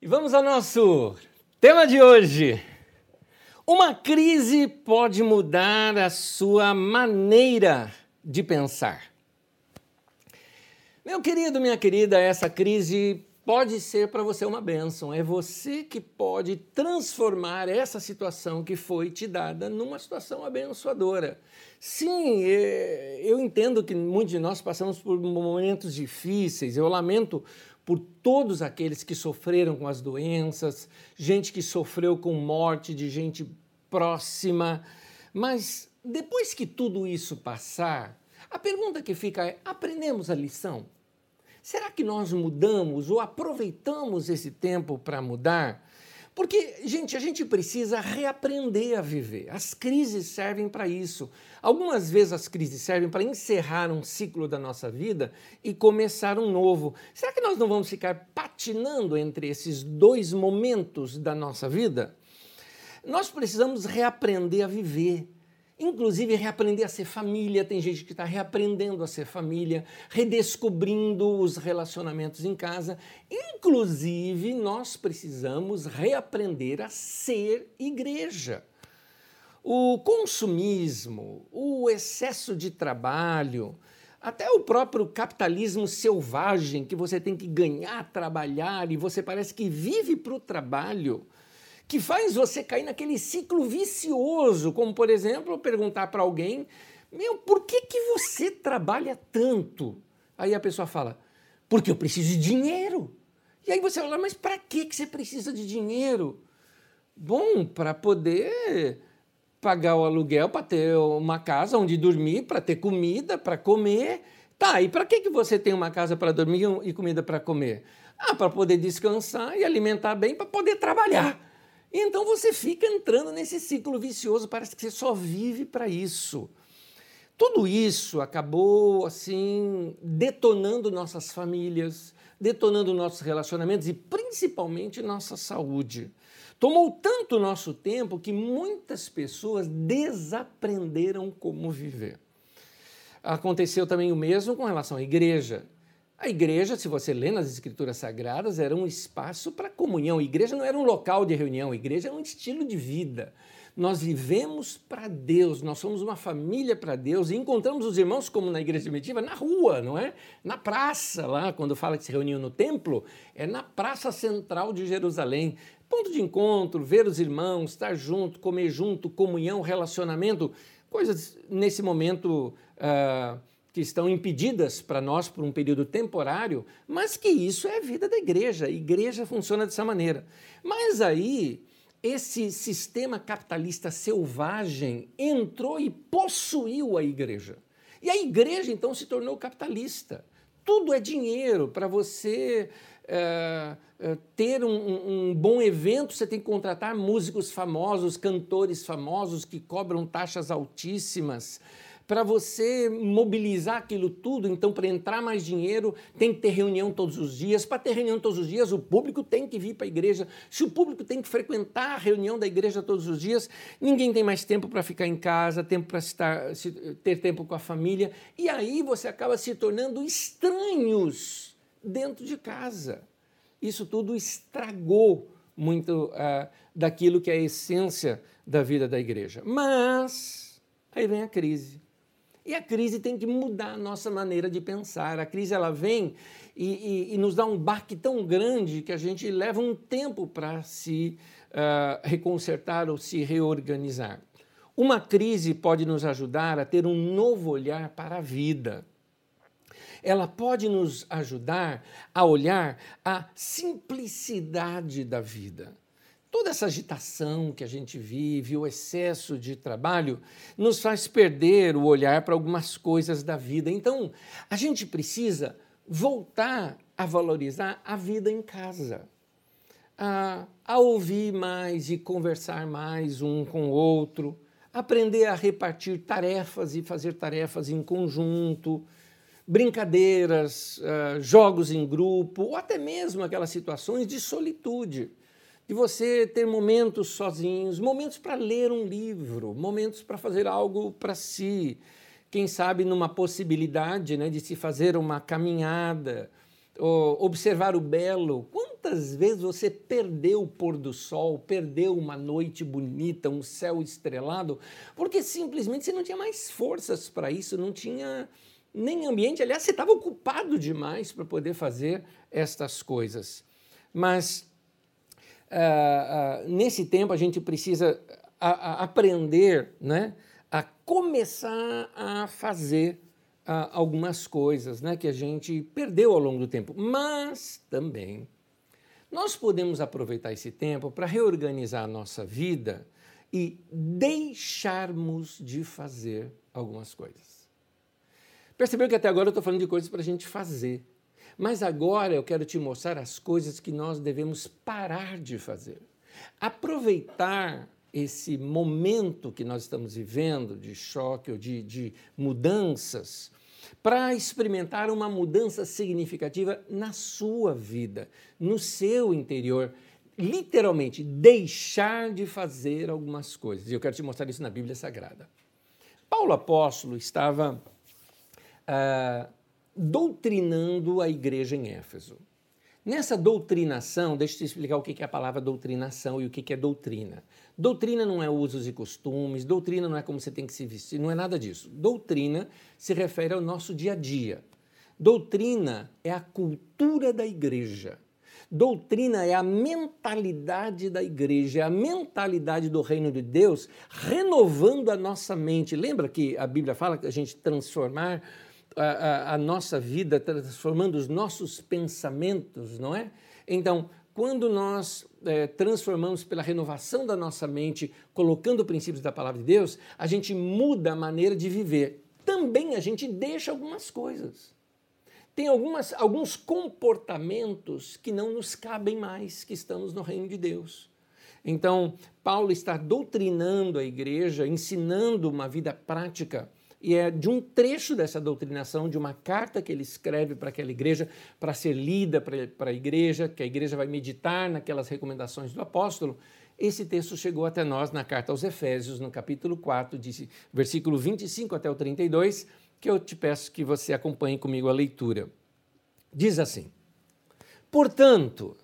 E vamos ao nosso tema de hoje. Uma crise pode mudar a sua maneira de pensar. Meu querido, minha querida, essa crise pode ser para você uma bênção. É você que pode transformar essa situação que foi te dada numa situação abençoadora. Sim, é, eu entendo que muitos de nós passamos por momentos difíceis. Eu lamento por todos aqueles que sofreram com as doenças, gente que sofreu com morte de gente próxima. Mas depois que tudo isso passar, a pergunta que fica é: aprendemos a lição? Será que nós mudamos ou aproveitamos esse tempo para mudar? Porque, gente, a gente precisa reaprender a viver. As crises servem para isso. Algumas vezes as crises servem para encerrar um ciclo da nossa vida e começar um novo. Será que nós não vamos ficar patinando entre esses dois momentos da nossa vida? Nós precisamos reaprender a viver inclusive reaprender a ser família. Tem gente que está reaprendendo a ser família, redescobrindo os relacionamentos em casa. Inclusive, nós precisamos reaprender a ser igreja. O consumismo, o excesso de trabalho, até o próprio capitalismo selvagem, que você tem que ganhar, trabalhar e você parece que vive para o trabalho que faz você cair naquele ciclo vicioso, como por exemplo, perguntar para alguém: "Meu, por que que você trabalha tanto?" Aí a pessoa fala: "Porque eu preciso de dinheiro." E aí você fala: "Mas para que que você precisa de dinheiro?" Bom, para poder pagar o aluguel, para ter uma casa onde dormir, para ter comida, para comer. Tá, e para que, que você tem uma casa para dormir e comida para comer? Ah, para poder descansar e alimentar bem, para poder trabalhar. Então você fica entrando nesse ciclo vicioso, parece que você só vive para isso. Tudo isso acabou assim detonando nossas famílias, detonando nossos relacionamentos e principalmente nossa saúde. Tomou tanto nosso tempo que muitas pessoas desaprenderam como viver. Aconteceu também o mesmo com relação à igreja. A igreja, se você lê nas escrituras sagradas, era um espaço para comunhão. A igreja não era um local de reunião, a igreja era um estilo de vida. Nós vivemos para Deus, nós somos uma família para Deus e encontramos os irmãos, como na igreja primitiva, na rua, não é? Na praça, lá, quando fala que se reuniam no templo, é na praça central de Jerusalém. Ponto de encontro, ver os irmãos, estar junto, comer junto, comunhão, relacionamento, coisas nesse momento. Uh, que estão impedidas para nós por um período temporário, mas que isso é a vida da igreja. A igreja funciona dessa maneira. Mas aí, esse sistema capitalista selvagem entrou e possuiu a igreja. E a igreja, então, se tornou capitalista. Tudo é dinheiro. Para você é, é, ter um, um, bom evento, você tem que contratar músicos famosos, cantores famosos que cobram taxas altíssimas para você mobilizar aquilo tudo, então, para entrar mais dinheiro, tem que ter reunião todos os dias. Para ter reunião todos os dias, o público tem que vir para a igreja. Se o público tem que frequentar a reunião da igreja todos os dias, ninguém tem mais tempo para ficar em casa, tempo para ter tempo com a família. E aí você acaba se tornando estranhos dentro de casa. Isso tudo estragou muito uh, daquilo que é a essência da vida da igreja. Mas aí vem a crise. E a crise tem que mudar a nossa maneira de pensar. A crise ela vem e, e, e nos dá um baque tão grande que a gente leva um tempo para se uh, reconsertar ou se reorganizar. Uma crise pode nos ajudar a ter um novo olhar para a vida. Ela pode nos ajudar a olhar a simplicidade da vida toda essa agitação que a gente vive, o excesso de trabalho, nos faz perder o olhar para algumas coisas da vida. Então, a gente precisa voltar a valorizar a vida em casa, a, a ouvir mais e conversar mais um com o outro, aprender a repartir tarefas e fazer tarefas em conjunto. Brincadeiras, uh, jogos em grupo, ou até mesmo aquelas situações de solitude de você ter momentos sozinhos, momentos para ler um livro, momentos para fazer algo para si, quem sabe numa possibilidade né, de se fazer uma caminhada, observar o belo. Quantas vezes você perdeu o pôr do sol, perdeu uma noite bonita, um céu estrelado, porque simplesmente você não tinha mais forças para isso, não tinha nem ambiente. Aliás, você estava ocupado demais para poder fazer estas coisas. Mas uh, uh, nesse tempo a gente precisa a, a aprender né, a começar a fazer uh, algumas coisas né, que a gente perdeu ao longo do tempo. Mas também nós podemos aproveitar esse tempo para reorganizar a nossa vida e deixarmos de fazer algumas coisas. Percebeu que até agora eu estou falando de coisas para a gente fazer. Mas agora eu quero te mostrar as coisas que nós devemos parar de fazer. Aproveitar esse momento que nós estamos vivendo de choque ou de, de mudanças para experimentar uma mudança significativa na sua vida, no seu interior. Literalmente, deixar de fazer algumas coisas. E eu quero te mostrar isso na Bíblia Sagrada. Paulo apóstolo estava ah, doutrinando a igreja em Éfeso. Nessa doutrinação, deixa eu te explicar o que é a palavra doutrinação e o que é doutrina. Doutrina não é usos e costumes, doutrina não é como você tem que se vestir, não é nada disso. Doutrina se refere ao nosso dia a dia. Doutrina é a cultura da igreja. Doutrina é a mentalidade da igreja, é a mentalidade do reino de Deus renovando a nossa mente. Lembra que a Bíblia fala que a gente transformar a, a, nossa vida, transformando os nossos pensamentos, não é? Então, quando nós é, transformamos pela renovação da nossa mente, colocando princípios da palavra de Deus, a gente muda a maneira de viver. Também a gente deixa algumas coisas. Tem algumas, alguns comportamentos que não nos cabem mais, que estamos no reino de Deus. Então, Paulo está doutrinando a igreja, ensinando uma vida prática e é de um trecho dessa doutrinação, de uma carta que ele escreve para aquela igreja, para ser lida para a igreja, que a igreja vai meditar naquelas recomendações do apóstolo. Esse texto chegou até nós na carta aos Efésios, no capítulo 4, de, versículo 25 até o 32, que eu te peço que você acompanhe comigo a leitura. Diz assim: Portanto,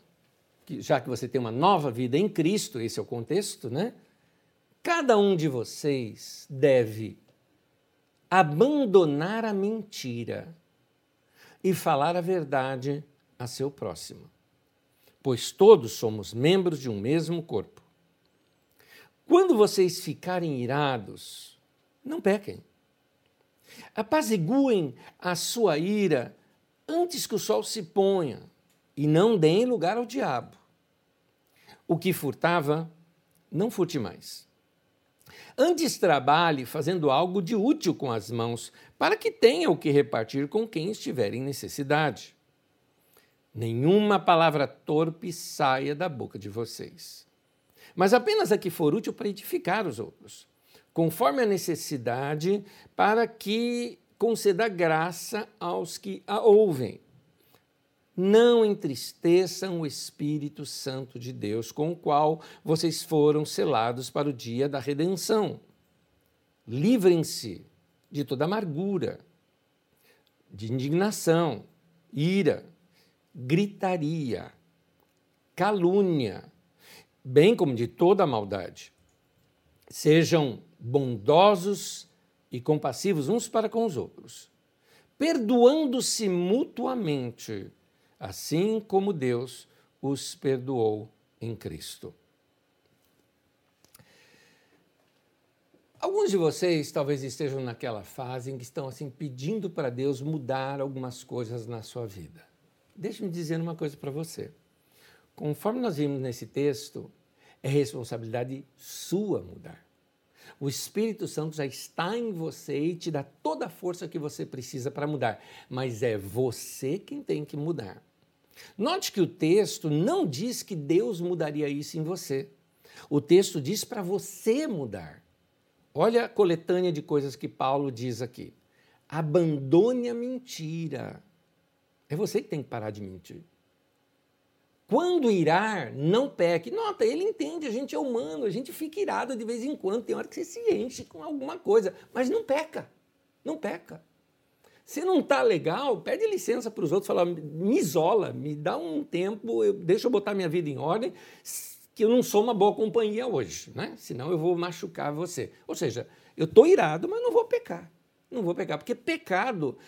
já que você tem uma nova vida em Cristo, esse é o contexto, né? Cada um de vocês deve abandonar a mentira e falar a verdade a seu próximo, pois todos somos membros de um mesmo corpo. Quando vocês ficarem irados, não pequem. Apaziguem a sua ira antes que o sol se ponha e não deem lugar ao diabo. O que furtava, não furte mais Antes trabalhe fazendo algo de útil com as mãos, para que tenha o que repartir com quem estiver em necessidade. Nenhuma palavra torpe saia da boca de vocês, mas apenas a que for útil para edificar os outros, conforme a necessidade, para que conceda graça aos que a ouvem não entristeçam o Espírito Santo de Deus, com o qual vocês foram selados para o dia da redenção. Livrem-se de toda amargura, de indignação, ira, gritaria, calúnia, bem como de toda maldade. Sejam bondosos e compassivos uns para com os outros, perdoando-se mutuamente assim como Deus os perdoou em Cristo. Alguns de vocês talvez estejam naquela fase em que estão assim pedindo para Deus mudar algumas coisas na sua vida. Deixe-me dizer uma coisa para você. Conforme nós vimos nesse texto, é responsabilidade sua mudar. O Espírito Santo já está em você e te dá toda a força que você precisa para mudar, mas é você quem tem que mudar. Note que o texto não diz que Deus mudaria isso em você. O texto diz para você mudar. Olha a coletânea de coisas que Paulo diz aqui. Abandone a mentira. É você que tem que parar de mentir. Quando irar, não peque. Nota, ele entende, a gente é humano, a gente fica irado de vez em quando, tem hora que você se enche com alguma coisa, mas não peca. Não peca. Se não está legal, pede licença para os outros, fala, me isola, me dá um tempo, eu, deixa eu botar minha vida em ordem, que eu não sou uma boa companhia hoje, né? Senão eu vou machucar você. Ou seja, eu estou irado, mas não vou pecar. Não vou pecar, porque pecado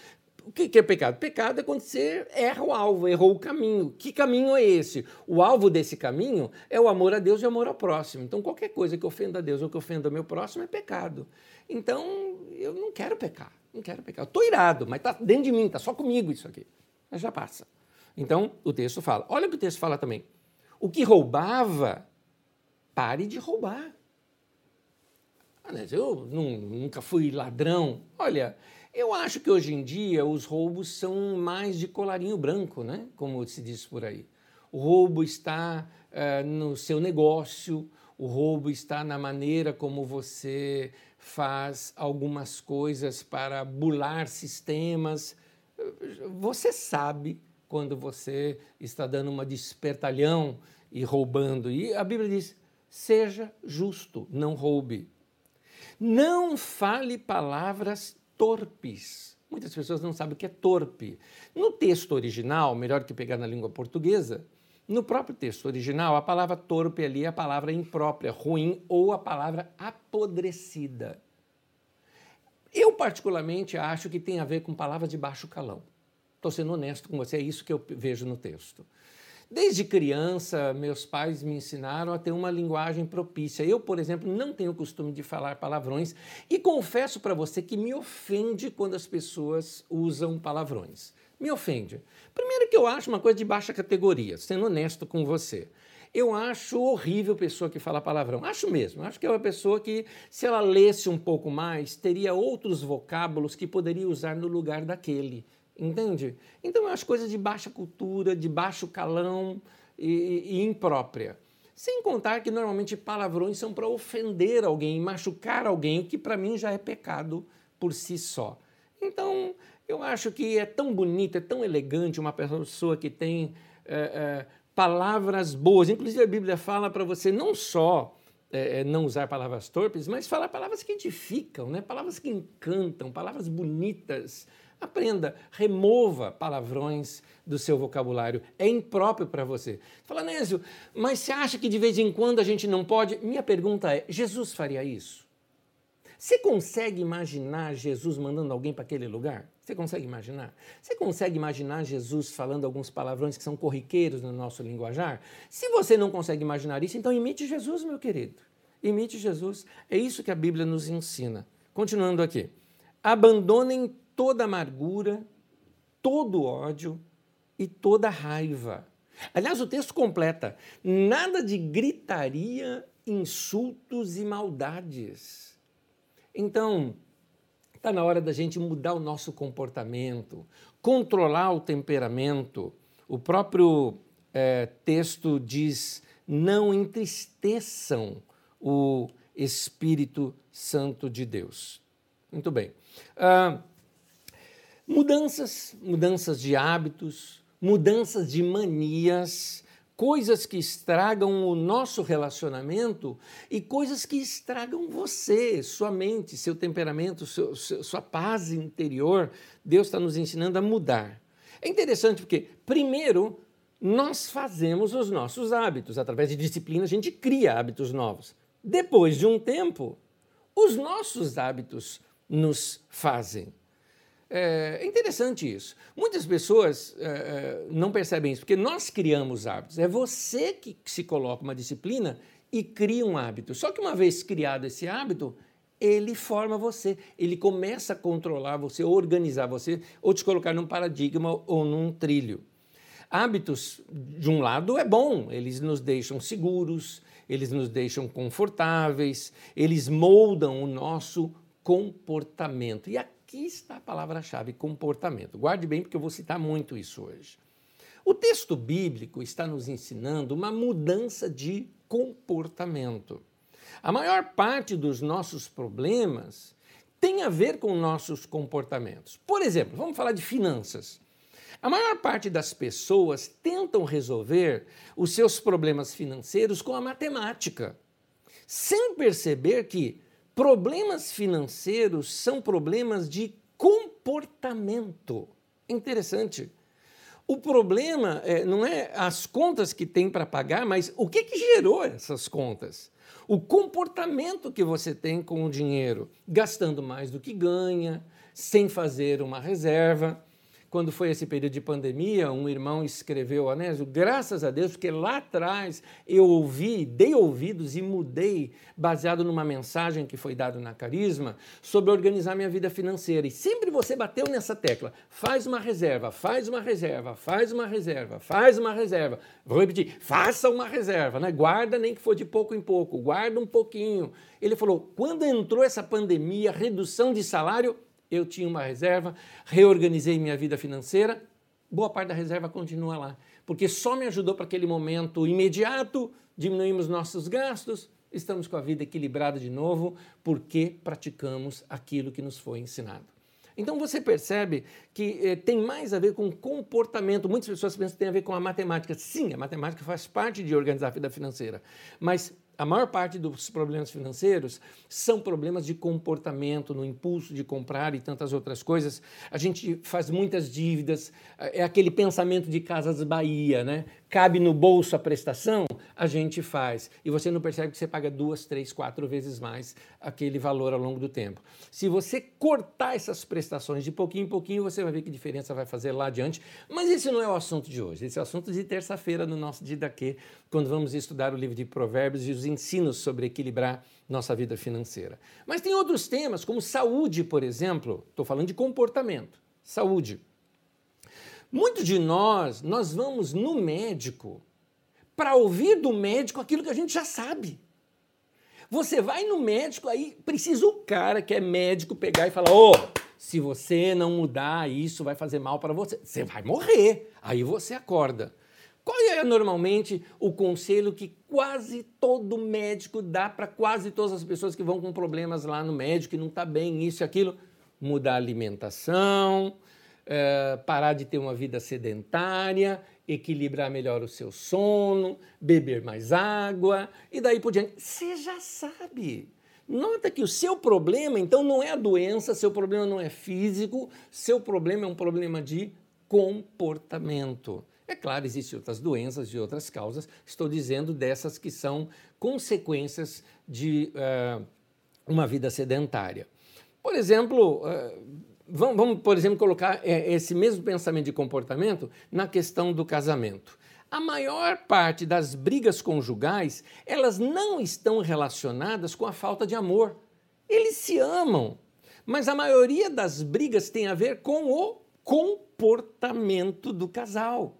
o que é pecado? Pecado é quando você erra o alvo, errou o caminho. Que caminho é esse? O alvo desse caminho é o amor a Deus e o amor ao próximo. Então, qualquer coisa que ofenda a Deus ou que ofenda o meu próximo é pecado. Então, eu não quero pecar. Não quero pecar. Eu estou irado, mas está dentro de mim, está só comigo isso aqui. Mas já passa. Então, o texto fala. Olha o que o texto fala também. O que roubava, pare de roubar. Eu nunca fui ladrão. Olha, eu acho que hoje em dia os roubos são mais de colarinho branco, né? como se diz por aí. O roubo está uh, no seu negócio, o roubo está na maneira como você faz algumas coisas para bular sistemas. Você sabe quando você está dando uma despertalhão e roubando. E a Bíblia diz: seja justo, não roube. Não fale palavras torpes. Muitas pessoas não sabem o que é torpe. No texto original, melhor que pegar na língua portuguesa, no próprio texto original, a palavra torpe ali é a palavra imprópria, ruim ou a palavra apodrecida. Eu, particularmente, acho que tem a ver com palavras de baixo calão. Estou sendo honesto com você, é isso que eu vejo no texto. Desde criança, meus pais me ensinaram a ter uma linguagem propícia. Eu, por exemplo, não tenho o costume de falar palavrões e confesso para você que me ofende quando as pessoas usam palavrões. Me ofende. Primeiro que eu acho uma coisa de baixa categoria, sendo honesto com você. Eu acho horrível pessoa que fala palavrão. Acho mesmo. Acho que é uma pessoa que, se ela lesse um pouco mais, teria outros vocábulos que poderia usar no lugar daquele. Entende? Então, é as coisas de baixa cultura, de baixo calão e, e imprópria. Sem contar que normalmente palavrões são para ofender alguém, machucar alguém, o que para mim já é pecado por si só. Então, eu acho que é tão bonito, é tão elegante uma pessoa que tem é, é, palavras boas. Inclusive, a Bíblia fala para você não só é, não usar palavras torpes, mas falar palavras que edificam, né? palavras que encantam, palavras bonitas Aprenda, remova palavrões do seu vocabulário. É impróprio para você. Fala, Nésio, mas você acha que de vez em quando a gente não pode? Minha pergunta é: Jesus faria isso? Você consegue imaginar Jesus mandando alguém para aquele lugar? Você consegue imaginar? Você consegue imaginar Jesus falando alguns palavrões que são corriqueiros no nosso linguajar? Se você não consegue imaginar isso, então imite Jesus, meu querido. Imite Jesus. É isso que a Bíblia nos ensina. Continuando aqui. Abandonem toda amargura, todo ódio e toda raiva. Aliás, o texto completa: nada de gritaria, insultos e maldades. Então, está na hora da gente mudar o nosso comportamento, controlar o temperamento. O próprio é, texto diz: não entristeçam o Espírito Santo de Deus. Muito bem. Uh, Mudanças, mudanças de hábitos, mudanças de manias, coisas que estragam o nosso relacionamento e coisas que estragam você, sua mente, seu temperamento, seu, sua paz interior. Deus está nos ensinando a mudar. É interessante porque, primeiro, nós fazemos os nossos hábitos. Através de disciplina, a gente cria hábitos novos. Depois de um tempo, os nossos hábitos nos fazem. É interessante isso. Muitas pessoas é, é, não percebem isso, porque nós criamos hábitos. É você que se coloca uma disciplina e cria um hábito. Só que uma vez criado esse hábito, ele forma você, ele começa a controlar você, organizar você, ou te colocar num paradigma ou num trilho. Hábitos, de um lado, é bom, eles nos deixam seguros, eles nos deixam confortáveis, eles moldam o nosso comportamento. E a aqui está a palavra-chave comportamento. Guarde bem, porque eu vou citar muito isso hoje. O texto bíblico está nos ensinando uma mudança de comportamento. A maior parte dos nossos problemas tem a ver com nossos comportamentos. Por exemplo, vamos falar de finanças. A maior parte das pessoas tentam resolver os seus problemas financeiros com a matemática, sem perceber que Problemas financeiros são problemas de comportamento. Interessante. O problema é, não é as contas que tem para pagar, mas o que, que gerou essas contas. O comportamento que você tem com o dinheiro, gastando mais do que ganha, sem fazer uma reserva quando foi esse período de pandemia, um irmão escreveu, Anésio, graças a Deus, porque lá atrás eu ouvi, dei ouvidos e mudei, baseado numa mensagem que foi dada na Carisma, sobre organizar minha vida financeira. E sempre você bateu nessa tecla, faz uma reserva, faz uma reserva, faz uma reserva, faz uma reserva. Vou repetir, faça uma reserva, né? guarda nem que for de pouco em pouco, guarda um pouquinho. Ele falou, quando entrou essa pandemia, redução de salário, eu tinha uma reserva, reorganizei minha vida financeira, boa parte da reserva continua lá, porque só me ajudou para aquele momento imediato, diminuímos nossos gastos, estamos com a vida equilibrada de novo, porque praticamos aquilo que nos foi ensinado. Então você percebe que eh, tem mais a ver com comportamento. Muitas pessoas pensam que tem a ver com a matemática. Sim, a matemática faz parte de organizar a vida financeira, mas a maior parte dos problemas financeiros são problemas de comportamento, no impulso de comprar e tantas outras coisas. A gente faz muitas dívidas, é aquele pensamento de Casas Bahia, né? Cabe no bolso a prestação, a gente faz. E você não percebe que você paga duas, três, quatro vezes mais aquele valor ao longo do tempo. Se você cortar essas prestações de pouquinho em pouquinho, você vai ver que diferença vai fazer lá adiante. Mas esse não é o assunto de hoje. Esse é o assunto de terça-feira no nosso Didaquê, quando vamos estudar o livro de Provérbios e os ensinos sobre equilibrar nossa vida financeira. Mas tem outros temas, como saúde, por exemplo. Estou falando de comportamento. Saúde. Muitos de nós, nós vamos no médico para ouvir do médico aquilo que a gente já sabe. Você vai no médico, aí precisa o cara que é médico pegar e falar: ô, oh, se você não mudar, isso vai fazer mal para você. Você vai morrer. Aí você acorda. Qual é normalmente o conselho que quase todo médico dá para quase todas as pessoas que vão com problemas lá no médico e não está bem, isso e aquilo? Mudar a alimentação, é, parar de ter uma vida sedentária, equilibrar melhor o seu sono, beber mais água e daí por diante. Você já sabe. Nota que o seu problema, então, não é a doença, seu problema não é físico, seu problema é um problema de comportamento. É claro, existem outras doenças e outras causas, estou dizendo dessas que são consequências de uh, uma vida sedentária. Por exemplo, uh, vamos, vamos, por exemplo, colocar eh, esse mesmo pensamento de comportamento na questão do casamento. A maior parte das brigas conjugais, elas não estão relacionadas com a falta de amor. Eles se amam, mas a maioria das brigas tem a ver com o comportamento do casal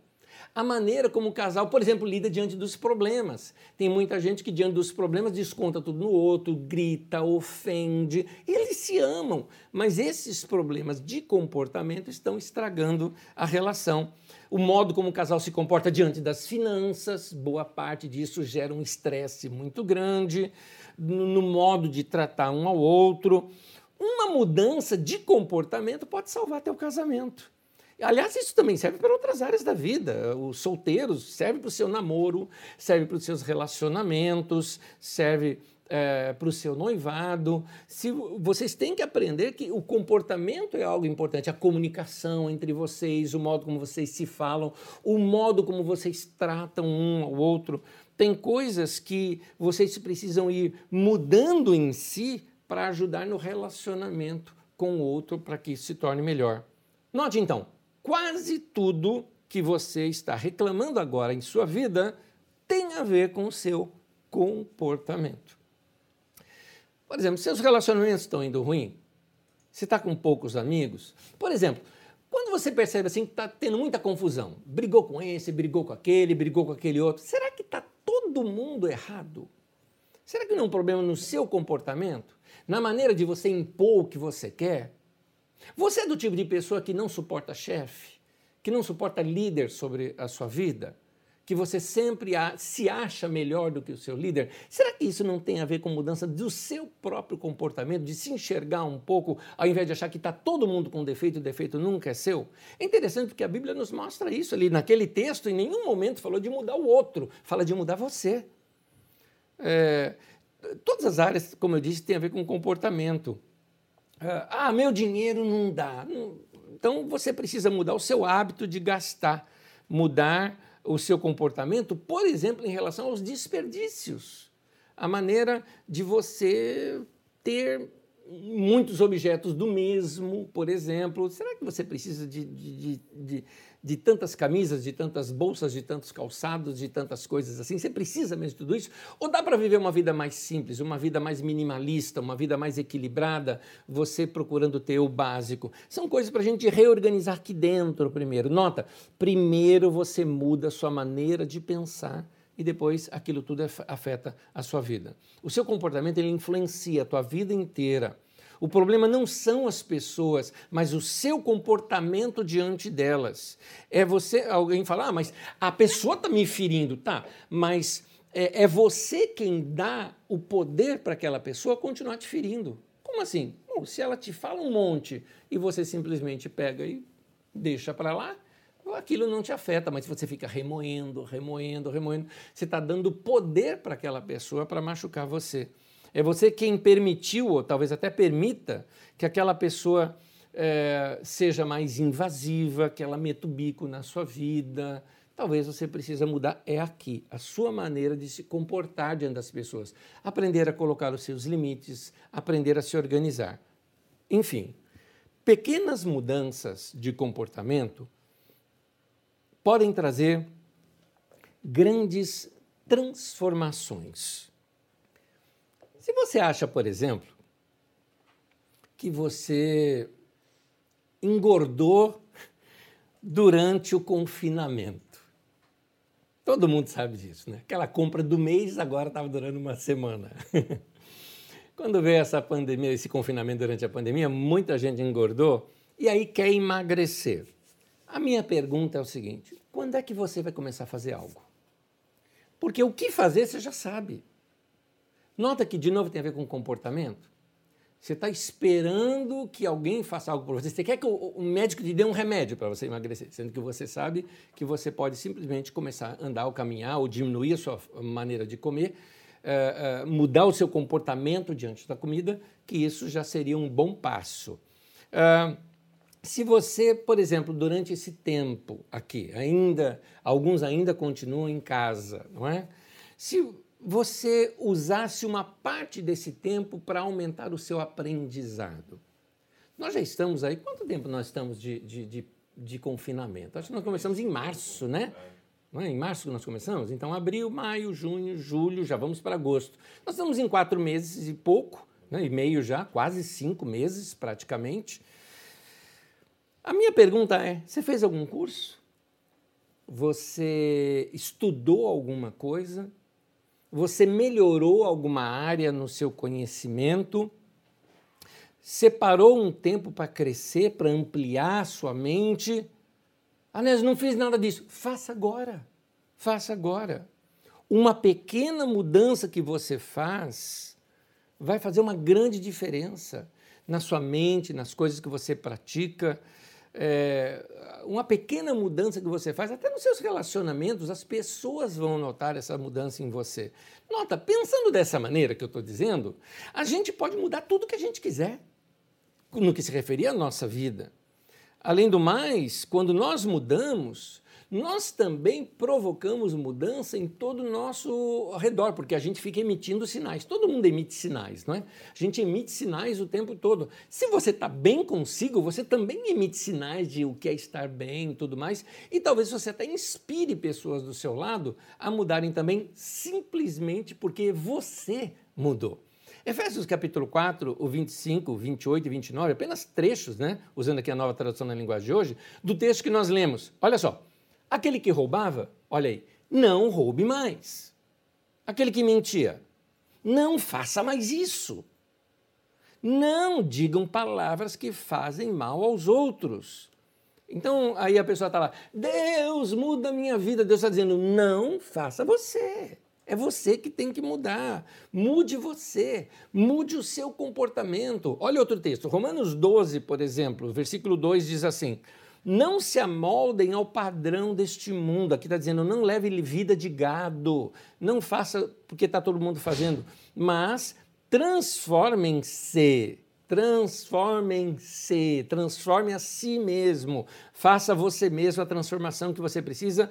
a maneira como o casal, por exemplo, lida diante dos problemas. Tem muita gente que, diante dos problemas, desconta tudo no outro, grita, ofende. Eles se amam, mas esses problemas de comportamento estão estragando a relação. O modo como o casal se comporta diante das finanças, boa parte disso gera um estresse muito grande, no modo de tratar um ao outro. Uma mudança de comportamento pode salvar teu casamento. Aliás, isso também serve para outras áreas da vida. Os solteiros serve para o seu namoro, serve para os seus relacionamentos, serve é, para o seu noivado. Se, vocês têm que aprender que o comportamento é algo importante, a comunicação entre vocês, o modo como vocês se falam, o modo como vocês tratam um ao outro. Tem coisas que vocês precisam ir mudando em si para ajudar no relacionamento com o outro para que se torne melhor. Note então, quase tudo que você está reclamando agora em sua vida tem a ver com o seu comportamento. Por exemplo, seus relacionamentos estão indo ruim? Você está com poucos amigos? Por exemplo, quando você percebe assim que está tendo muita confusão, brigou com esse, brigou com aquele, brigou com aquele outro, será que está todo mundo errado? Será que não é um problema no seu comportamento? Na maneira de você impor o que você quer? Você é do tipo de pessoa que não suporta chefe, que não suporta líder sobre a sua vida, que você sempre se acha melhor do que o seu líder? Será que isso não tem a ver com mudança do seu próprio comportamento, de se enxergar um pouco, ao invés de achar que está todo mundo com defeito e o defeito nunca é seu? É interessante porque a Bíblia nos mostra isso ali. Naquele texto, em nenhum momento falou de mudar o outro, fala de mudar você. É, todas as áreas, como eu disse, têm a ver com comportamento. Ah, meu dinheiro não dá. Então você precisa mudar o seu hábito de gastar, mudar o seu comportamento, por exemplo, em relação aos desperdícios. A maneira de você ter muitos objetos do mesmo, por exemplo. Será que você precisa de, de, de, de, tantas camisas, de tantas bolsas, de tantos calçados, de tantas coisas assim? Você precisa mesmo de tudo isso? Ou dá para viver uma vida mais simples, uma vida mais minimalista, uma vida mais equilibrada, você procurando ter o básico? São coisas para a gente reorganizar aqui dentro primeiro. Nota, primeiro você muda a sua maneira de pensar e depois aquilo tudo afeta a sua vida. O seu comportamento ele influencia a tua vida inteira. O problema não são as pessoas, mas o seu comportamento diante delas. É você, alguém falar, ah, mas a pessoa está me ferindo, tá? Mas é, é você quem dá o poder para aquela pessoa continuar te ferindo. Como assim? Bom, se ela te fala um monte e você simplesmente pega e deixa para lá, aquilo não te afeta, mas você fica remoendo, remoendo, remoendo, você está dando poder para aquela pessoa para machucar você. É você quem permitiu, ou talvez até permita, que aquela pessoa é, seja mais invasiva, que ela meta o bico na sua vida. Talvez você precisa mudar é aqui, a sua maneira de se comportar diante das pessoas. Aprender a colocar os seus limites, aprender a se organizar. Enfim, pequenas mudanças de comportamento podem trazer grandes transformações. Se você acha, por exemplo, que você engordou durante o confinamento. Todo mundo sabe disso, né? Aquela compra do mês agora estava durando uma semana. Quando veio essa pandemia, esse confinamento durante a pandemia, muita gente engordou e aí quer emagrecer. A minha pergunta é o seguinte: quando é que você vai começar a fazer algo? Porque o que fazer você já sabe. Nota que, de novo, tem a ver com comportamento. Você está esperando que alguém faça algo por você. Você quer que o, médico te dê um remédio para você emagrecer, sendo que você sabe que você pode simplesmente começar a andar ou caminhar ou diminuir a sua maneira de comer, uh, uh, mudar o seu comportamento diante da comida, que isso já seria um bom passo. Se você, por exemplo, durante esse tempo aqui, ainda alguns ainda continuam em casa, não é? Se você usasse uma parte desse tempo para aumentar o seu aprendizado. Nós já estamos aí, quanto tempo nós estamos de, de, de, de confinamento? Acho que nós começamos em março, né? Não é? Em março que nós começamos? Então, abril, maio, junho, julho, já vamos para agosto. Nós estamos em quatro meses e pouco, né? e meio já, quase cinco meses praticamente. A minha pergunta é: você fez algum curso? Você estudou alguma coisa? Você melhorou alguma área no seu conhecimento? Separou um tempo para crescer, para ampliar sua mente? Aliás, não fiz nada disso. Faça agora. Faça agora. Uma pequena mudança que você faz vai fazer uma grande diferença na sua mente, nas coisas que você pratica é, uma pequena mudança que você faz, até nos seus relacionamentos, as pessoas vão notar essa mudança em você. Nota, pensando dessa maneira que eu estou dizendo, a gente pode mudar tudo que a gente quiser, no que se referia à nossa vida. Além do mais, quando nós mudamos, nós também provocamos mudança em todo o nosso redor, porque a gente fica emitindo sinais. Todo mundo emite sinais, não é? A gente emite sinais o tempo todo. Se você está bem consigo, você também emite sinais de o que é estar bem e tudo mais. E talvez você até inspire pessoas do seu lado a mudarem também, simplesmente porque você mudou. Efésios capítulo 4, o 25, 28 e 29, apenas trechos, né? Usando aqui a nova tradução na linguagem de hoje, do texto que nós lemos. Olha só. Aquele que roubava, olha aí, não roube mais. Aquele que mentia, não faça mais isso. Não digam palavras que fazem mal aos outros. Então, aí a pessoa está lá, Deus muda a minha vida. Deus está dizendo, não faça você. É você que tem que mudar. Mude você. Mude o seu comportamento. Olha outro texto. Romanos 12, por exemplo, versículo 2 diz assim: não se amoldem ao padrão deste mundo. Aqui está dizendo, não leve vida de gado, não faça porque está todo mundo fazendo, mas transformem-se Transformem-se, transforme a si mesmo, faça você mesmo a transformação que você precisa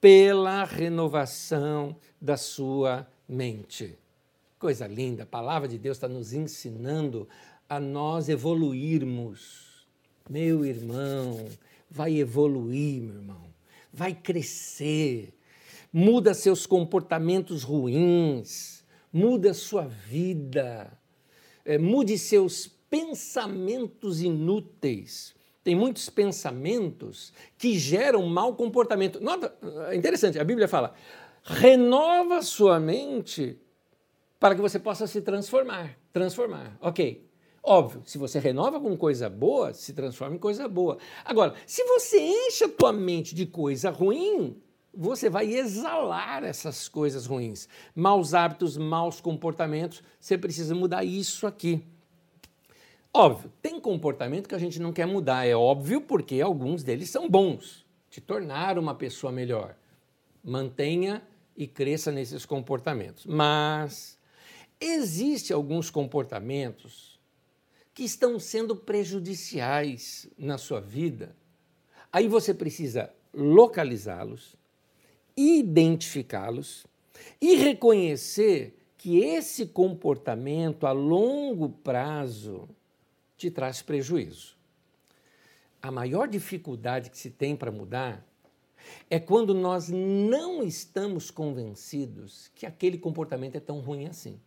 pela renovação da sua mente. Coisa linda, a palavra de Deus está nos ensinando a nós evoluirmos. Meu irmão, vai evoluir, meu irmão, vai crescer, muda seus comportamentos ruins, muda sua vida, é, mude seus pensamentos inúteis. Tem muitos pensamentos que geram mau comportamento. Nota, é interessante, a Bíblia fala: renova sua mente para que você possa se transformar. Transformar, ok. Óbvio, se você renova com coisa boa, se transforma em coisa boa. Agora, se você enche a tua mente de coisa ruim, você vai exalar essas coisas ruins. Maus hábitos, maus comportamentos, você precisa mudar isso aqui. Óbvio, tem comportamento que a gente não quer mudar, é óbvio, porque alguns deles são bons, te tornar uma pessoa melhor. Mantenha e cresça nesses comportamentos. Mas existem alguns comportamentos que estão sendo prejudiciais na sua vida, aí você precisa localizá-los, identificá-los e reconhecer que esse comportamento a longo prazo te traz prejuízo. A maior dificuldade que se tem para mudar é quando nós não estamos convencidos que aquele comportamento é tão ruim assim.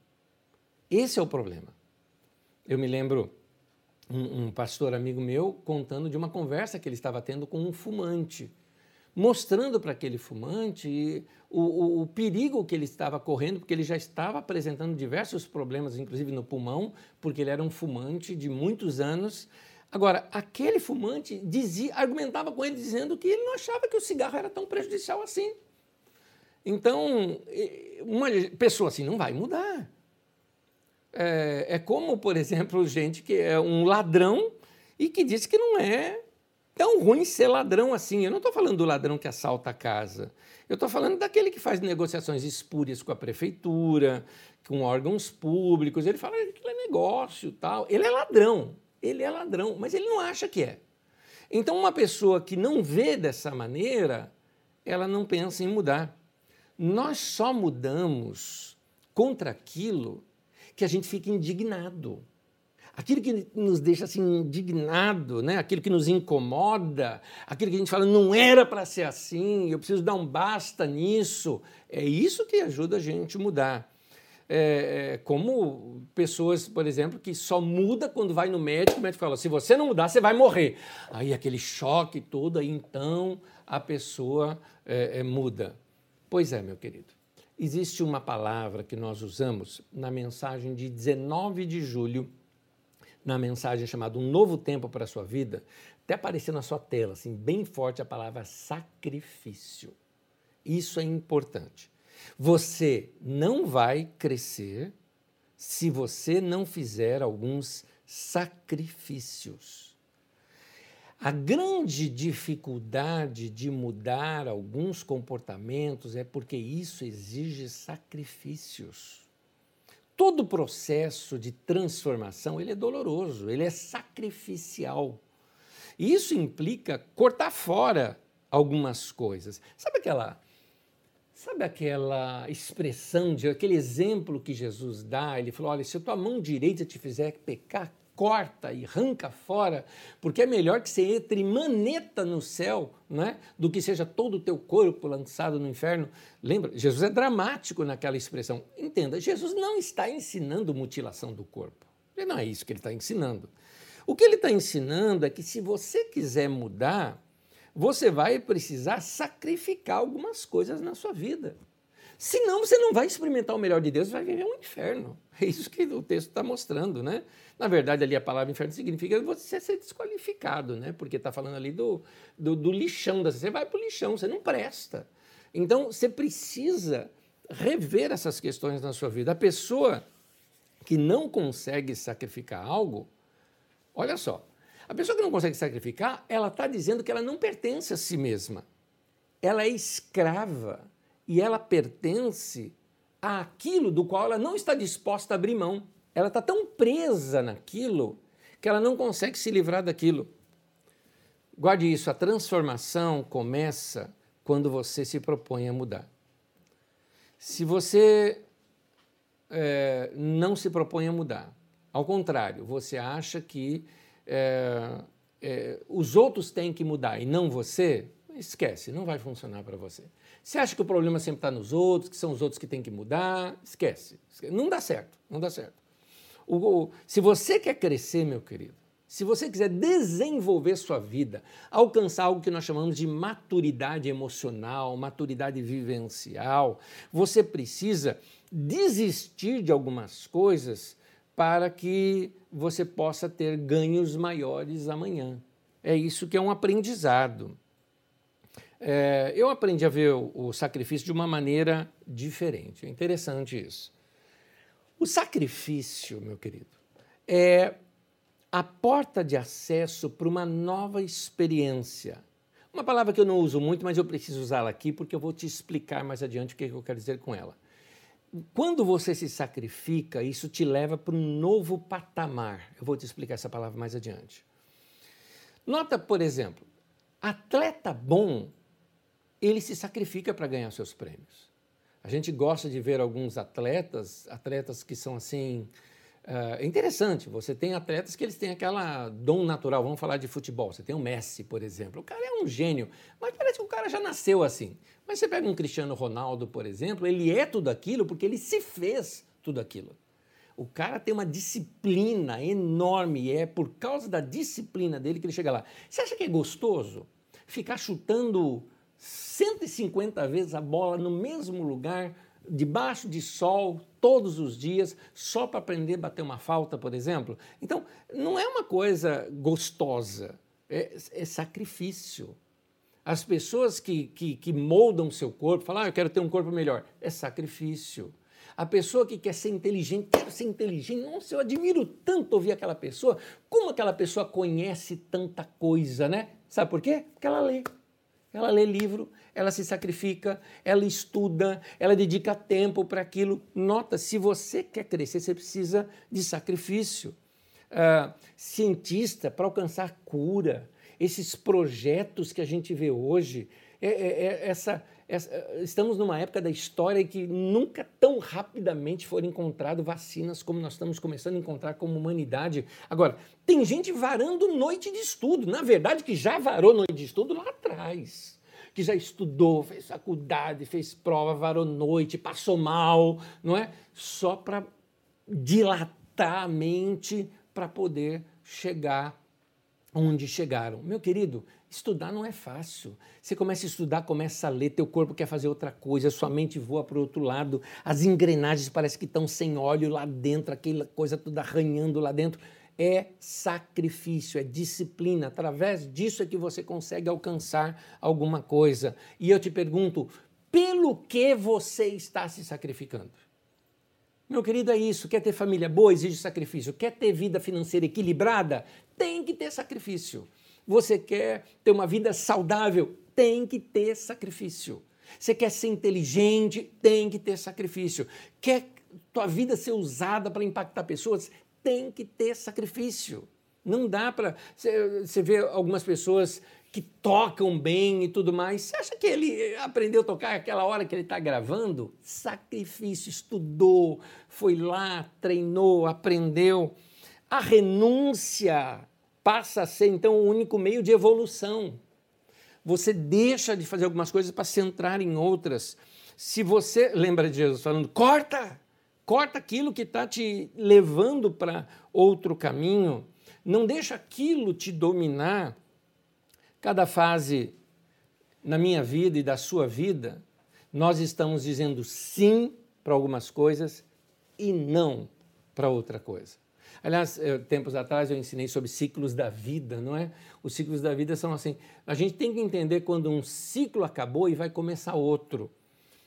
Esse é o problema. Eu me lembro um, um pastor amigo meu contando de uma conversa que ele estava tendo com um fumante, mostrando para aquele fumante o, o, o, perigo que ele estava correndo, porque ele já estava apresentando diversos problemas, inclusive no pulmão, porque ele era um fumante de muitos anos. Agora, aquele fumante dizia, argumentava com ele dizendo que ele não achava que o cigarro era tão prejudicial assim. Então, uma pessoa assim não vai mudar. É, é como, por exemplo, gente que é um ladrão e que diz que não é tão ruim ser ladrão assim. Eu não estou falando do ladrão que assalta a casa. Eu estou falando daquele que faz negociações espúrias com a prefeitura, com órgãos públicos. Ele fala que é negócio tal. Ele é ladrão. Ele é ladrão, mas ele não acha que é. Então, uma pessoa que não vê dessa maneira, ela não pensa em mudar. Nós só mudamos contra aquilo que a gente fica indignado. Aquilo que nos deixa assim indignado, né? aquilo que nos incomoda, aquilo que a gente fala, não era para ser assim, eu preciso dar um basta nisso. É isso que ajuda a gente a mudar. É, é, como pessoas, por exemplo, que só muda quando vai no médico, o médico fala: se você não mudar, você vai morrer. Aí aquele choque todo, aí então a pessoa é, é muda. Pois é, meu querido. Existe uma palavra que nós usamos na mensagem de 19 de julho, na mensagem chamada Um Novo Tempo para a Sua Vida, até apareceu na sua tela, assim, bem forte a palavra sacrifício. Isso é importante. Você não vai crescer se você não fizer alguns sacrifícios. A grande dificuldade de mudar alguns comportamentos é porque isso exige sacrifícios. Todo processo de transformação ele é doloroso, ele é sacrificial. E isso implica cortar fora algumas coisas. Sabe aquela Sabe aquela expressão, de aquele exemplo que Jesus dá? Ele falou: olha, se a tua mão direita te fizer pecar, corta e arranca fora, porque é melhor que você entre maneta no céu, né, do que seja todo o teu corpo lançado no inferno. Lembra? Jesus é dramático naquela expressão. Entenda, Jesus não está ensinando mutilação do corpo. Não é isso que ele está ensinando. O que ele está ensinando é que se você quiser mudar, você vai precisar sacrificar algumas coisas na sua vida. Senão você não vai experimentar o melhor de Deus, vai viver um inferno. É isso que o texto está mostrando, né? Na verdade, ali a palavra inferno significa você ser desqualificado, né? Porque está falando ali do, do, do lixão. Você vai para o lixão, você não presta. Então, você precisa rever essas questões na sua vida. A pessoa que não consegue sacrificar algo, olha só, a pessoa que não consegue sacrificar, ela está dizendo que ela não pertence a si mesma. Ela é escrava e ela pertence àquilo do qual ela não está disposta a abrir mão ela está tão presa naquilo que ela não consegue se livrar daquilo. Guarde isso, a transformação começa quando você se propõe a mudar. Se você é, não se propõe a mudar, ao contrário, você acha que é, é, os outros têm que mudar e não você, esquece, não vai funcionar para você. Você acha que o problema sempre está nos outros, que são os outros que têm que mudar, esquece. esquece. Não dá certo, não dá certo. O, o, se você quer crescer, meu querido, se você quiser desenvolver sua vida, alcançar algo que nós chamamos de maturidade emocional, maturidade vivencial, você precisa desistir de algumas coisas para que você possa ter ganhos maiores amanhã. É isso que é um aprendizado. É, eu aprendi a ver o, o sacrifício de uma maneira diferente. É interessante isso. O sacrifício, meu querido, é a porta de acesso para uma nova experiência. Uma palavra que eu não uso muito, mas eu preciso usá-la aqui porque eu vou te explicar mais adiante o que eu quero dizer com ela. Quando você se sacrifica, isso te leva para um novo patamar. Eu vou te explicar essa palavra mais adiante. Nota, por exemplo, atleta bom, ele se sacrifica para ganhar seus prêmios. A gente gosta de ver alguns atletas, atletas que são assim, é interessante, você tem atletas que eles têm aquela dom natural, vamos falar de futebol, você tem o Messi, por exemplo, o cara é um gênio, mas parece que o cara já nasceu assim. Mas você pega um Cristiano Ronaldo, por exemplo, ele é tudo aquilo porque ele se fez tudo aquilo. O cara tem uma disciplina enorme e é por causa da disciplina dele que ele chega lá. Você acha que é gostoso ficar chutando 150 vezes a bola no mesmo lugar debaixo de sol todos os dias só para aprender a bater uma falta, por exemplo. Então, não é uma coisa gostosa, é, é sacrifício. As pessoas que, que, que moldam seu corpo, falam, ah, eu quero ter um corpo melhor, é sacrifício. A pessoa que quer ser inteligente, quero ser inteligente, nossa, eu admiro tanto ouvir aquela pessoa, como aquela pessoa conhece tanta coisa, né? Sabe por quê? Porque ela lê. Ela lê livro, ela se sacrifica, ela estuda, ela dedica tempo para aquilo. Nota, se você quer crescer, você precisa de sacrifício. Uh, cientista para alcançar cura, esses projetos que a gente vê hoje, é, é, é essa, estamos numa época da história que nunca tão rapidamente foram encontradas vacinas como nós estamos começando a encontrar como humanidade. Agora, tem gente varando noite de estudo, na verdade, que já varou noite de estudo lá atrás que já estudou, fez faculdade, fez prova, varou noite, passou mal, não é? Só para dilatar a mente para poder chegar onde chegaram. Meu querido, estudar não é fácil. Você começa a estudar, começa a ler, teu corpo quer fazer outra coisa, sua mente voa para o outro lado, as engrenagens parecem que estão sem óleo lá dentro, aquela coisa toda arranhando lá dentro é sacrifício, é disciplina. Através disso é que você consegue alcançar alguma coisa. E eu te pergunto, pelo que você está se sacrificando? Meu querido, é isso. Quer ter família boa? Exige sacrifício. Quer ter vida financeira equilibrada? Tem que ter sacrifício. Você quer ter uma vida saudável? Tem que ter sacrifício. Você quer ser inteligente? Tem que ter sacrifício. Quer tua vida ser usada para impactar pessoas? tem que ter sacrifício. Não dá para. Você vê algumas pessoas que tocam bem e tudo mais. Você acha que ele aprendeu a tocar aquela hora que ele está gravando? Sacrifício, estudou, foi lá, treinou, aprendeu. A renúncia passa a ser, então, o único meio de evolução. Você deixa de fazer algumas coisas para se entrar em outras. Se você lembra de Jesus falando, corta, corta aquilo que está te levando para outro caminho, não deixa aquilo te dominar. Cada fase na minha vida e da sua vida, nós estamos dizendo sim para algumas coisas e não para outra coisa. Aliás, tempos atrás eu ensinei sobre ciclos da vida, não é? Os ciclos da vida são assim: a gente tem que entender quando um ciclo acabou e vai começar outro.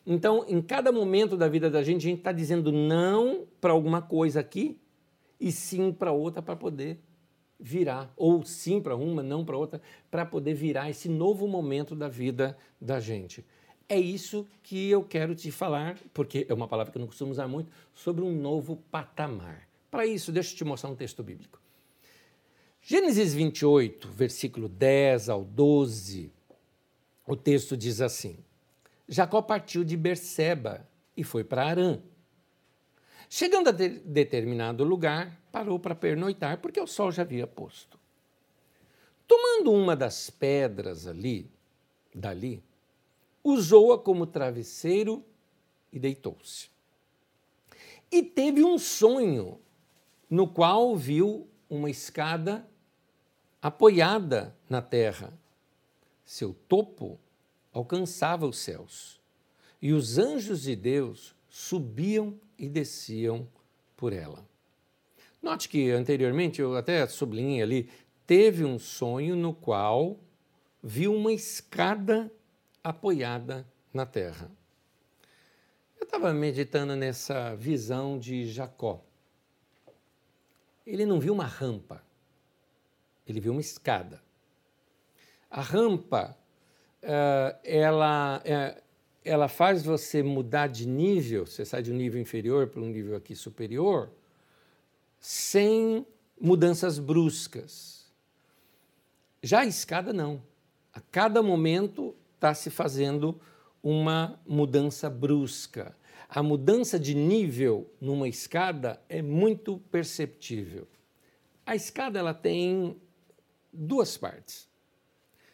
Então, em cada momento da vida da gente, a gente está dizendo não para alguma coisa aqui e sim para outra para poder virar, ou sim para uma, não para outra, para poder virar esse novo momento da vida da gente. É isso que eu quero te falar, porque é uma palavra que eu não costumo usar muito, sobre um novo patamar. Para isso, deixa eu te mostrar um texto bíblico. Gênesis 28, versículo 10 ao 12, o texto diz assim: Jacó partiu de Berseba e foi para Arã. Chegando a de determinado lugar, parou para pernoitar, porque o sol já havia posto. Tomando uma das pedras ali, dali, usou-a como travesseiro e deitou-se. E teve um sonho, no qual viu uma escada apoiada na terra. Seu topo alcançava os céus, e os anjos de Deus subiam e desciam por ela. Note que anteriormente, eu até sublinhei ali, teve um sonho no qual viu uma escada apoiada na terra. Eu estava meditando nessa visão de Jacó. Ele não viu uma rampa, ele viu uma escada. A rampa, uh, ela, uh, ela faz você mudar de nível, você sai de um nível inferior para um nível aqui superior, sem mudanças bruscas. Já a escada, não. A cada momento está se fazendo uma mudança brusca. A mudança de nível numa escada é muito perceptível. A escada ela tem duas partes.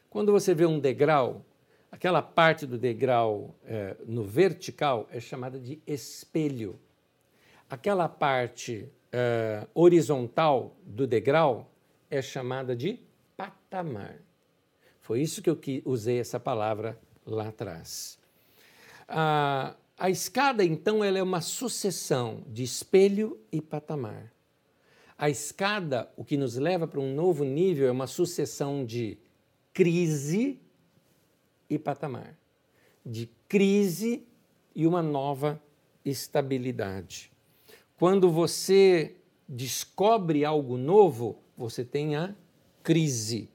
Quando você vê um degrau, aquela parte do degrau é, no vertical é chamada de espelho. Aquela parte é, horizontal do degrau é chamada de patamar. Foi isso que eu usei essa palavra lá atrás. A, a escada, então, ela é uma sucessão de espelho e patamar. A escada, o que nos leva para um novo nível, é uma sucessão de crise e patamar. De crise e uma nova estabilidade. Quando você descobre algo novo, você tem a crise.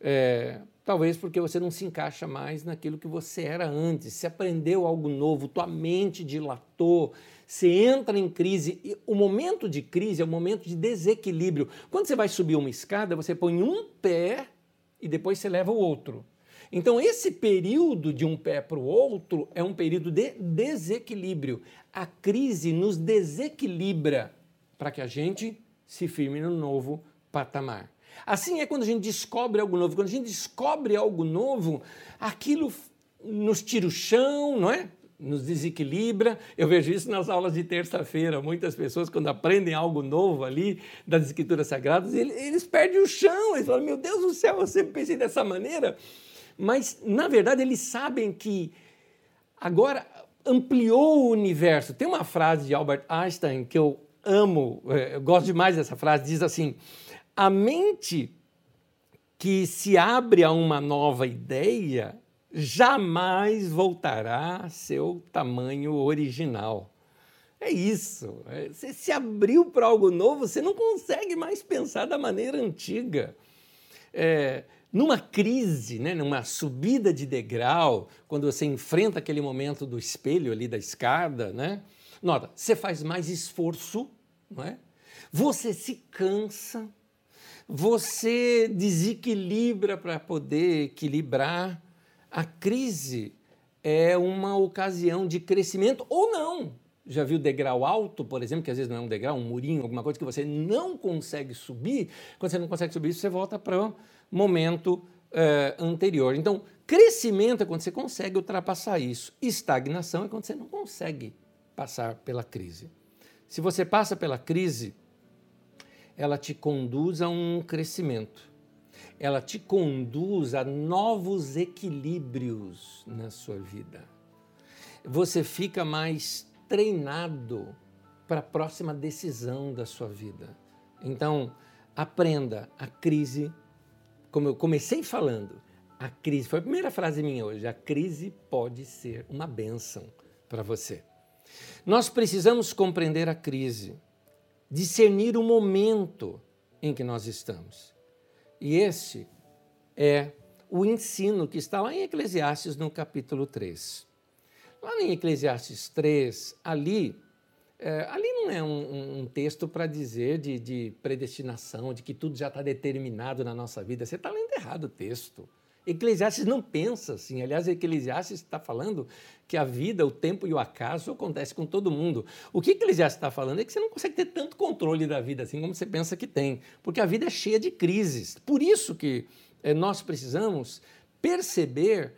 É, talvez porque você não se encaixa mais naquilo que você era antes. Se aprendeu algo novo, tua mente dilatou, você entra em crise. E o momento de crise é o momento de desequilíbrio. Quando você vai subir uma escada, você põe um pé e depois você leva o outro. Então, esse período de um pé para o outro é um período de desequilíbrio. A crise nos desequilibra para que a gente se firme no novo patamar. Assim é quando a gente descobre algo novo. Quando a gente descobre algo novo, aquilo nos tira o chão, não é? Nos desequilibra. Eu vejo isso nas aulas de terça-feira. Muitas pessoas, quando aprendem algo novo ali das Escrituras Sagradas, eles perdem o chão. Eles falam: Meu Deus do céu, eu sempre pensei dessa maneira. Mas, na verdade, eles sabem que agora ampliou o universo. Tem uma frase de Albert Einstein que eu amo, eh, eu gosto demais dessa frase, diz assim: a mente que se abre a uma nova ideia jamais voltará a seu tamanho original. É isso. É, você se abriu para algo novo, você não consegue mais pensar da maneira antiga. É, numa crise, né, numa subida de degrau, quando você enfrenta aquele momento do espelho ali da escada, né, nota, você faz mais esforço, não é? você se cansa, você desequilibra para poder equilibrar. A crise é uma ocasião de crescimento ou não. Já viu degrau alto, por exemplo, que às vezes não é um degrau, um murinho, alguma coisa que você não consegue subir. Quando você não consegue subir, você volta para o momento eh, anterior. Então, crescimento é quando você consegue ultrapassar isso. Estagnação é quando você não consegue passar pela crise. Se você passa pela crise, ela te conduz a um crescimento. Ela te conduz a novos equilíbrios na sua vida. Você fica mais treinado para a próxima decisão da sua vida. Então, aprenda a crise, como eu comecei falando, a crise, foi a primeira frase minha hoje, a crise pode ser uma bênção para você. Nós precisamos compreender a crise discernir o momento em que nós estamos. E esse é o ensino que está lá em Eclesiastes no capítulo 3. Lá em Eclesiastes 3, ali É, ali não é um, um texto para dizer de, de, predestinação, de que tudo já está determinado na nossa vida. Você está lendo errado o texto. Eclesiastes não pensa assim. Aliás, Eclesiastes está falando que a vida, o tempo e o acaso acontece com todo mundo. O que Eclesiastes está falando é que você não consegue ter tanto controle da vida assim como você pensa que tem, porque a vida é cheia de crises. Por isso que é, nós precisamos perceber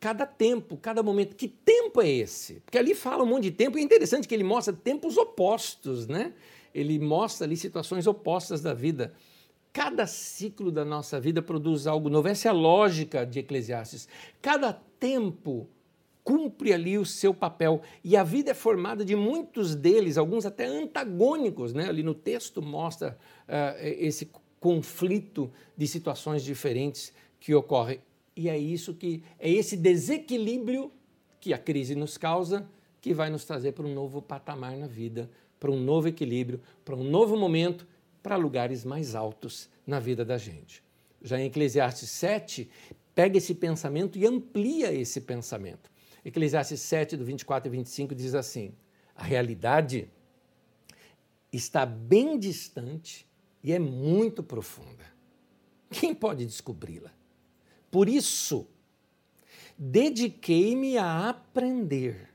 cada tempo, cada momento. Que tempo é esse? Porque ali fala um monte de tempo e é interessante que ele mostra tempos opostos, né? Ele mostra ali situações opostas da vida. Cada ciclo da nossa vida produz algo novo. Essa é a lógica de Eclesiastes. Cada tempo cumpre ali o seu papel. E a vida é formada de muitos deles, alguns até antagônicos. Né? Ali no texto mostra uh, esse conflito de situações diferentes que ocorrem. E é isso que é esse desequilíbrio que a crise nos causa que vai nos trazer para um novo patamar na vida, para um novo equilíbrio, para um novo momento, para lugares mais altos na vida da gente. Já em Eclesiastes 7, pega esse pensamento e amplia esse pensamento. Eclesiastes 7, do 24 e 25, diz assim: a realidade está bem distante e é muito profunda. Quem pode descobri-la? Por isso, dediquei-me a aprender,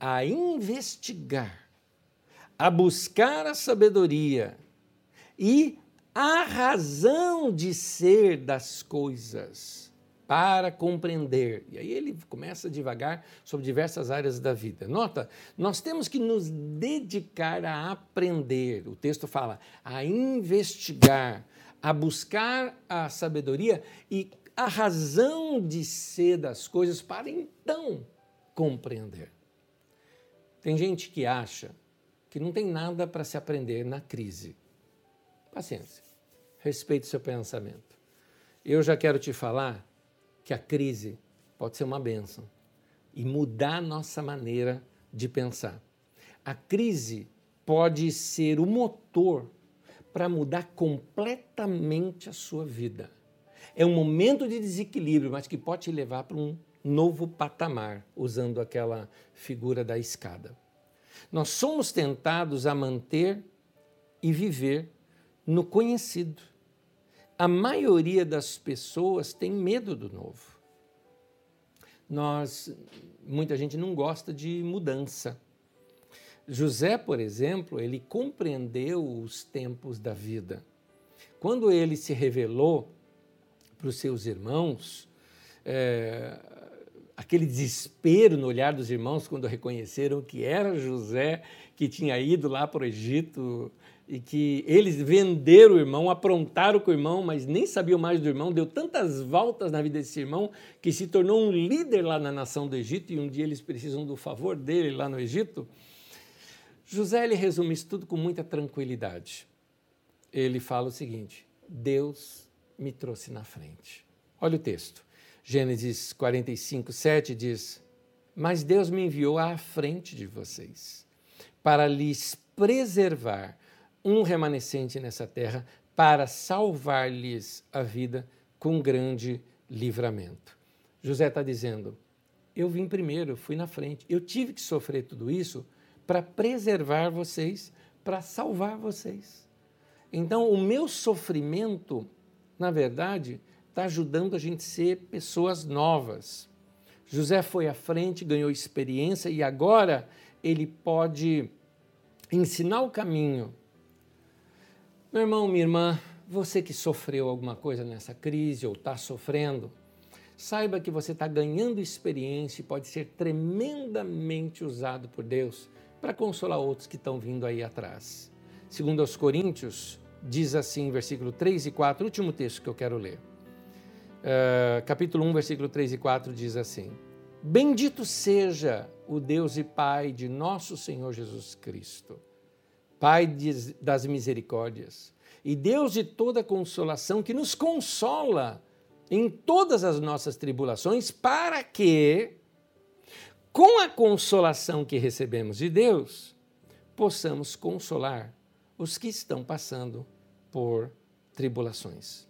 a investigar, a buscar a sabedoria e a razão de ser das coisas para compreender. E aí ele começa devagar sobre diversas áreas da vida. Nota, nós temos que nos dedicar a aprender. O texto fala a investigar, a buscar a sabedoria e a razão de ser das coisas para então compreender. Tem gente que acha que não tem nada para se aprender na crise. Paciência, respeite seu pensamento. Eu já quero te falar que a crise pode ser uma benção e mudar nossa maneira de pensar. A crise pode ser o motor para mudar completamente a sua vida é um momento de desequilíbrio, mas que pode te levar para um novo patamar, usando aquela figura da escada. Nós somos tentados a manter e viver no conhecido. A maioria das pessoas tem medo do novo. Nós, muita gente não gosta de mudança. José, por exemplo, ele compreendeu os tempos da vida. Quando ele se revelou para os seus irmãos, é, aquele desespero no olhar dos irmãos quando reconheceram que era José que tinha ido lá para o Egito e que eles venderam o irmão, aprontaram com o irmão, mas nem sabiam mais do irmão, deu tantas voltas na vida desse irmão que se tornou um líder lá na nação do Egito e um dia eles precisam do favor dele lá no Egito. José ele resume isso tudo com muita tranquilidade. Ele fala o seguinte: Deus me trouxe na frente. Olha o texto. Gênesis 45, 7 diz: Mas Deus me enviou à frente de vocês, para lhes preservar um remanescente nessa terra, para salvar-lhes a vida com grande livramento. José está dizendo: Eu vim primeiro, fui na frente, eu tive que sofrer tudo isso para preservar vocês, para salvar vocês. Então, o meu sofrimento na verdade, está ajudando a gente ser pessoas novas. José foi à frente, ganhou experiência e agora ele pode ensinar o caminho. Meu irmão, minha irmã, você que sofreu alguma coisa nessa crise ou está sofrendo, saiba que você está ganhando experiência e pode ser tremendamente usado por Deus para consolar outros que estão vindo aí atrás. Segundo aos Coríntios, diz assim, versículo 3 e 4, último texto que eu quero ler. Uh, capítulo 1, versículo 3 e 4 diz assim: Bendito seja o Deus e Pai de nosso Senhor Jesus Cristo, Pai das misericórdias e Deus de toda consolação, que nos consola em todas as nossas tribulações, para que, com a consolação que recebemos de Deus, possamos consolar os que estão passando por tribulações.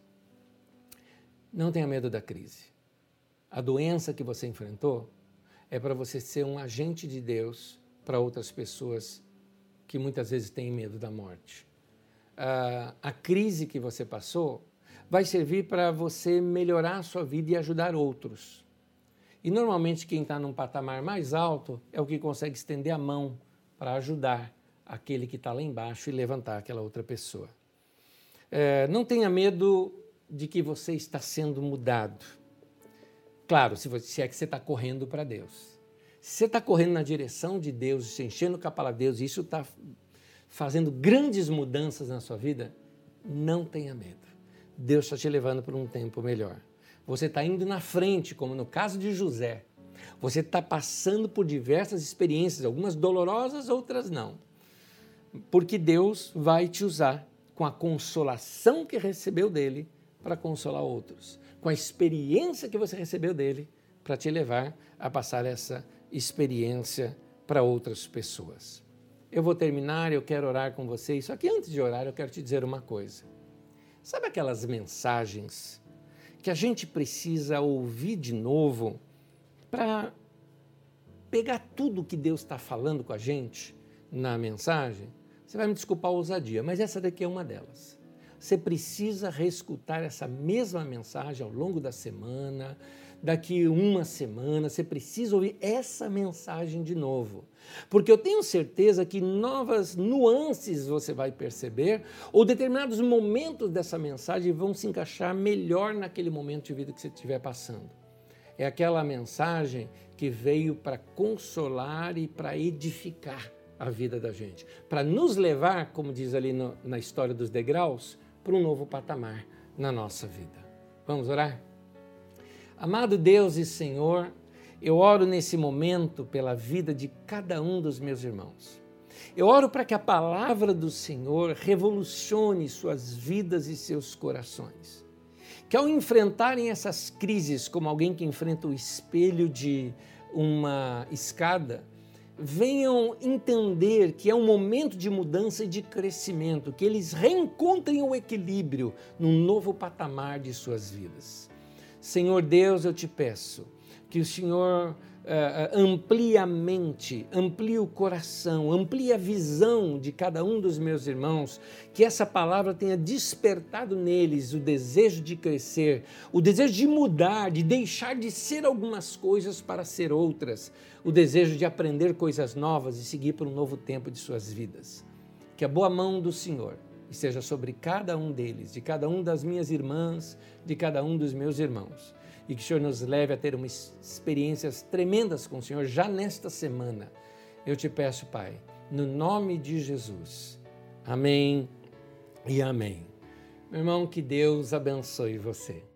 Não tenha medo da crise. A doença que você enfrentou é para você ser um agente de Deus para outras pessoas que muitas vezes têm medo da morte. Uh, a crise que você passou vai servir para você melhorar a sua vida e ajudar outros. E normalmente quem está num patamar mais alto é o que consegue estender a mão para ajudar aquele que está lá embaixo e levantar aquela outra pessoa. É, não tenha medo de que você está sendo mudado. Claro, se, você, se é que você está correndo para Deus. Você está correndo na direção de Deus, se enchendo com a palavra de Deus, e isso está fazendo grandes mudanças na sua vida, não tenha medo. Deus está te levando para um tempo melhor. Você está indo na frente, como no caso de José. Você está passando por diversas experiências, algumas dolorosas, outras não. Porque Deus vai te usar com a consolação que recebeu dele para consolar outros, com a experiência que você recebeu dele para te levar a passar essa experiência para outras pessoas. Eu vou terminar, eu quero orar com vocês, só que antes de orar eu quero te dizer uma coisa. Sabe aquelas mensagens que a gente precisa ouvir de novo para pegar tudo que Deus está falando com a gente na mensagem? Você vai me desculpar a ousadia, mas essa daqui é uma delas. Você precisa reescutar essa mesma mensagem ao longo da semana, daqui uma semana, você precisa ouvir essa mensagem de novo. Porque eu tenho certeza que novas nuances você vai perceber, ou determinados momentos dessa mensagem vão se encaixar melhor naquele momento de vida que você estiver passando. É aquela mensagem que veio para consolar e para edificar a vida da gente, para nos levar, como diz ali no, na história dos degraus, para um novo patamar na nossa vida. Vamos orar? Amado Deus e Senhor, eu oro nesse momento pela vida de cada um dos meus irmãos. Eu oro para que a palavra do Senhor revolucione suas vidas e seus corações. Que ao enfrentarem essas crises como alguém que enfrenta o espelho de uma escada, venham entender que é um momento de mudança e de crescimento, que eles reencontrem o equilíbrio num novo patamar de suas vidas. Senhor Deus, eu te peço que o Senhor uh, amplie a mente, amplie o coração, amplie a visão de cada um dos meus irmãos, que essa palavra tenha despertado neles o desejo de crescer, o desejo de mudar, de deixar de ser algumas coisas para ser outras, o desejo de aprender coisas novas e seguir para um novo tempo de suas vidas. Que a boa mão do Senhor esteja sobre cada um deles, de cada um das minhas irmãs, de cada um dos meus irmãos e que o Senhor nos leve a ter umas experiências tremendas com o Senhor já nesta semana. Eu te peço, Pai, no nome de Jesus. Amém e amém. Meu irmão, que Deus abençoe você.